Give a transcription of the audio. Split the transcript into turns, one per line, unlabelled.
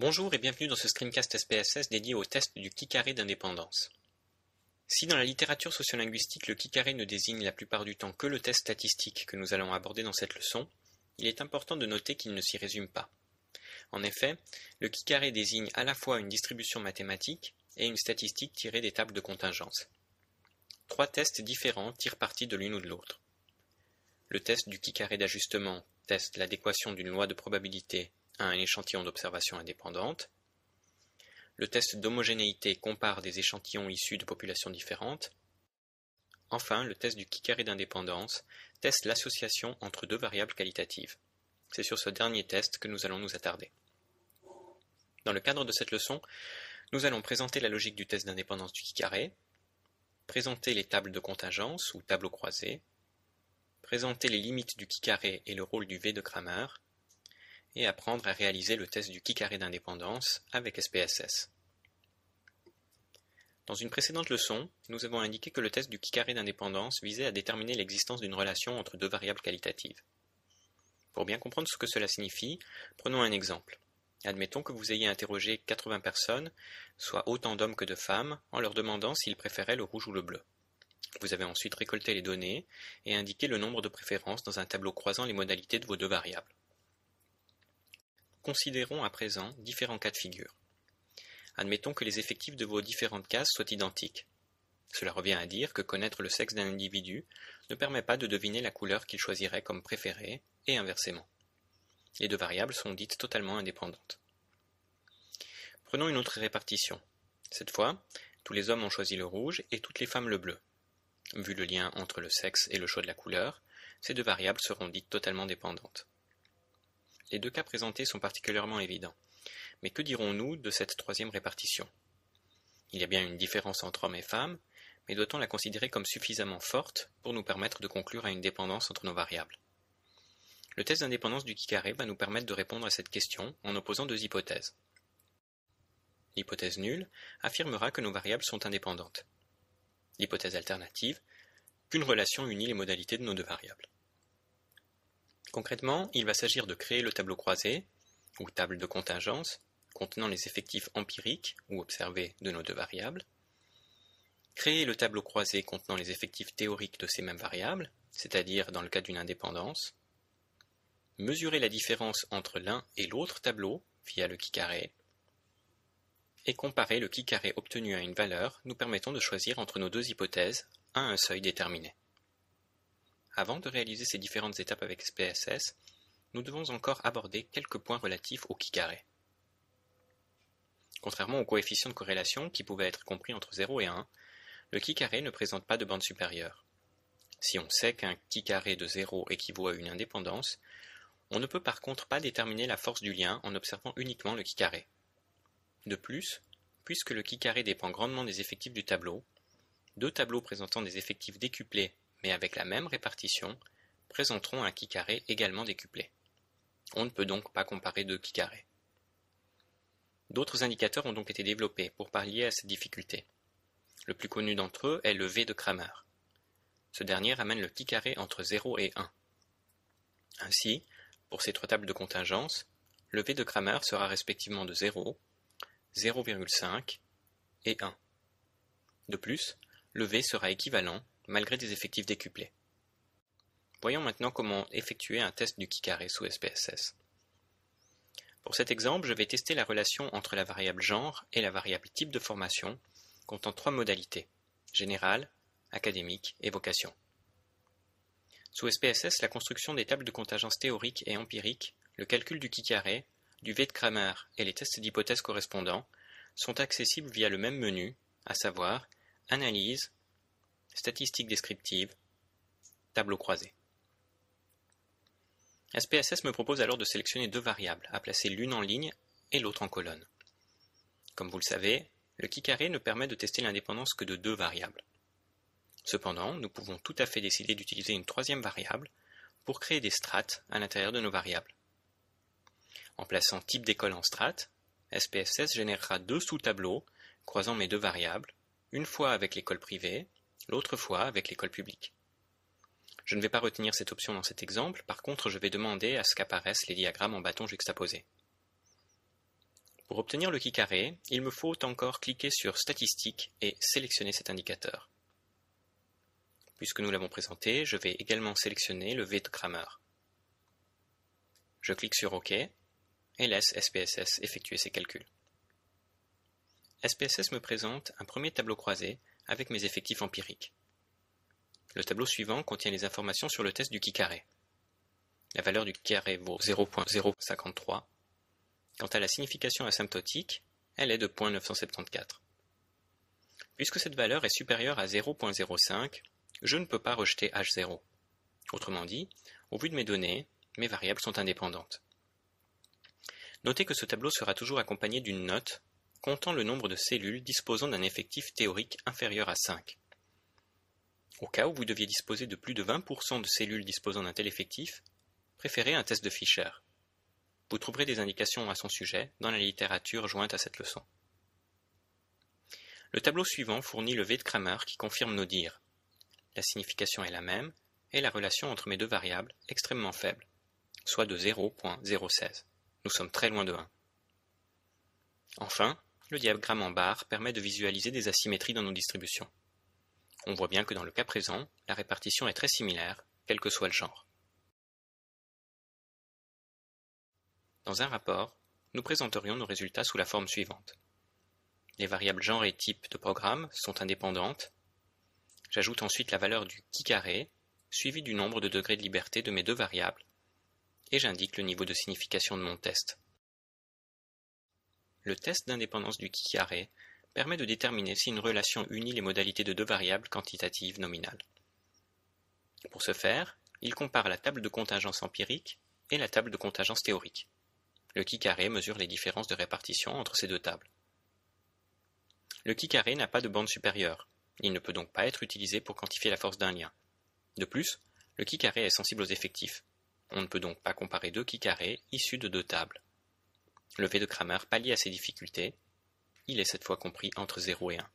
Bonjour et bienvenue dans ce screencast SPSS dédié au test du qui carré d'indépendance. Si dans la littérature sociolinguistique le qui carré ne désigne la plupart du temps que le test statistique que nous allons aborder dans cette leçon, il est important de noter qu'il ne s'y résume pas. En effet, le qui carré désigne à la fois une distribution mathématique et une statistique tirée des tables de contingence. Trois tests différents tirent parti de l'une ou de l'autre. Le test du qui carré d'ajustement teste l'adéquation d'une loi de probabilité un échantillon d'observation indépendante. Le test d'homogénéité compare des échantillons issus de populations différentes. Enfin, le test du carré d'indépendance teste l'association entre deux variables qualitatives. C'est sur ce dernier test que nous allons nous attarder. Dans le cadre de cette leçon, nous allons présenter la logique du test d'indépendance du qui carré, présenter les tables de contingence ou tableaux croisés, présenter les limites du qui carré et le rôle du V de Kramer, et apprendre à réaliser le test du qui carré d'indépendance avec SPSS. Dans une précédente leçon, nous avons indiqué que le test du qui carré d'indépendance visait à déterminer l'existence d'une relation entre deux variables qualitatives. Pour bien comprendre ce que cela signifie, prenons un exemple. Admettons que vous ayez interrogé 80 personnes, soit autant d'hommes que de femmes, en leur demandant s'ils préféraient le rouge ou le bleu. Vous avez ensuite récolté les données et indiqué le nombre de préférences dans un tableau croisant les modalités de vos deux variables. Considérons à présent différents cas de figure. Admettons que les effectifs de vos différentes cases soient identiques. Cela revient à dire que connaître le sexe d'un individu ne permet pas de deviner la couleur qu'il choisirait comme préférée, et inversement. Les deux variables sont dites totalement indépendantes. Prenons une autre répartition. Cette fois, tous les hommes ont choisi le rouge et toutes les femmes le bleu. Vu le lien entre le sexe et le choix de la couleur, ces deux variables seront dites totalement dépendantes. Les deux cas présentés sont particulièrement évidents. Mais que dirons-nous de cette troisième répartition? Il y a bien une différence entre hommes et femmes, mais doit-on la considérer comme suffisamment forte pour nous permettre de conclure à une dépendance entre nos variables? Le test d'indépendance du qui carré va nous permettre de répondre à cette question en opposant deux hypothèses. L'hypothèse nulle affirmera que nos variables sont indépendantes. L'hypothèse alternative, qu'une relation unit les modalités de nos deux variables. Concrètement, il va s'agir de créer le tableau croisé, ou table de contingence, contenant les effectifs empiriques ou observés de nos deux variables, créer le tableau croisé contenant les effectifs théoriques de ces mêmes variables, c'est-à-dire dans le cas d'une indépendance, mesurer la différence entre l'un et l'autre tableau via le qui carré, et comparer le qui carré obtenu à une valeur nous permettant de choisir entre nos deux hypothèses à un seuil déterminé. Avant de réaliser ces différentes étapes avec SPSS, nous devons encore aborder quelques points relatifs au qui carré. Contrairement au coefficient de corrélation qui pouvait être compris entre 0 et 1, le qui carré ne présente pas de bande supérieure. Si on sait qu'un qui carré de 0 équivaut à une indépendance, on ne peut par contre pas déterminer la force du lien en observant uniquement le qui carré. De plus, puisque le qui carré dépend grandement des effectifs du tableau, deux tableaux présentant des effectifs décuplés mais avec la même répartition, présenteront un qui carré également décuplé. On ne peut donc pas comparer deux qui carrés. D'autres indicateurs ont donc été développés pour pallier à cette difficulté. Le plus connu d'entre eux est le V de Kramer. Ce dernier ramène le qui carré entre 0 et 1. Ainsi, pour ces trois tables de contingence, le V de Kramer sera respectivement de 0, 0,5 et 1. De plus, le V sera équivalent malgré des effectifs décuplés. Voyons maintenant comment effectuer un test du qui carré sous SPSS. Pour cet exemple, je vais tester la relation entre la variable genre et la variable type de formation, comptant trois modalités générale, académique et vocation. Sous SPSS, la construction des tables de contingence théoriques et empiriques, le calcul du qui carré, du V de Kramer et les tests d'hypothèse correspondants sont accessibles via le même menu, à savoir Analyse, Statistiques descriptives, tableau croisé. SPSS me propose alors de sélectionner deux variables, à placer l'une en ligne et l'autre en colonne. Comme vous le savez, le qui carré ne permet de tester l'indépendance que de deux variables. Cependant, nous pouvons tout à fait décider d'utiliser une troisième variable pour créer des strates à l'intérieur de nos variables. En plaçant type d'école en strate, SPSS générera deux sous-tableaux croisant mes deux variables, une fois avec l'école privée l'autre fois avec l'école publique. Je ne vais pas retenir cette option dans cet exemple, par contre je vais demander à ce qu'apparaissent les diagrammes en bâton juxtaposés. Pour obtenir le qui carré, il me faut encore cliquer sur Statistiques et sélectionner cet indicateur. Puisque nous l'avons présenté, je vais également sélectionner le V de Kramer. Je clique sur OK et laisse SPSS effectuer ses calculs. SPSS me présente un premier tableau croisé avec mes effectifs empiriques. Le tableau suivant contient les informations sur le test du qui carré. La valeur du carré vaut 0.053 Quant à la signification asymptotique, elle est de 0.974. Puisque cette valeur est supérieure à 0.05, je ne peux pas rejeter H0. Autrement dit, au vu de mes données, mes variables sont indépendantes. Notez que ce tableau sera toujours accompagné d'une note comptant le nombre de cellules disposant d'un effectif théorique inférieur à 5. Au cas où vous deviez disposer de plus de 20% de cellules disposant d'un tel effectif, préférez un test de Fischer. Vous trouverez des indications à son sujet dans la littérature jointe à cette leçon. Le tableau suivant fournit le V de Kramer qui confirme nos dires. La signification est la même, et la relation entre mes deux variables extrêmement faible, soit de 0.016. Nous sommes très loin de 1. Enfin, le diagramme en barre permet de visualiser des asymétries dans nos distributions. On voit bien que dans le cas présent, la répartition est très similaire, quel que soit le genre. Dans un rapport, nous présenterions nos résultats sous la forme suivante. Les variables genre et type de programme sont indépendantes. J'ajoute ensuite la valeur du qui carré, suivi du nombre de degrés de liberté de mes deux variables, et j'indique le niveau de signification de mon test. Le test d'indépendance du qui carré permet de déterminer si une relation unit les modalités de deux variables quantitatives nominales. Pour ce faire, il compare la table de contingence empirique et la table de contingence théorique. Le qui carré mesure les différences de répartition entre ces deux tables. Le qui carré n'a pas de bande supérieure. Il ne peut donc pas être utilisé pour quantifier la force d'un lien. De plus, le qui carré est sensible aux effectifs. On ne peut donc pas comparer deux qui carrés issus de deux tables. Le V de Kramer pallie à ces difficultés. Il est cette fois compris entre 0 et 1.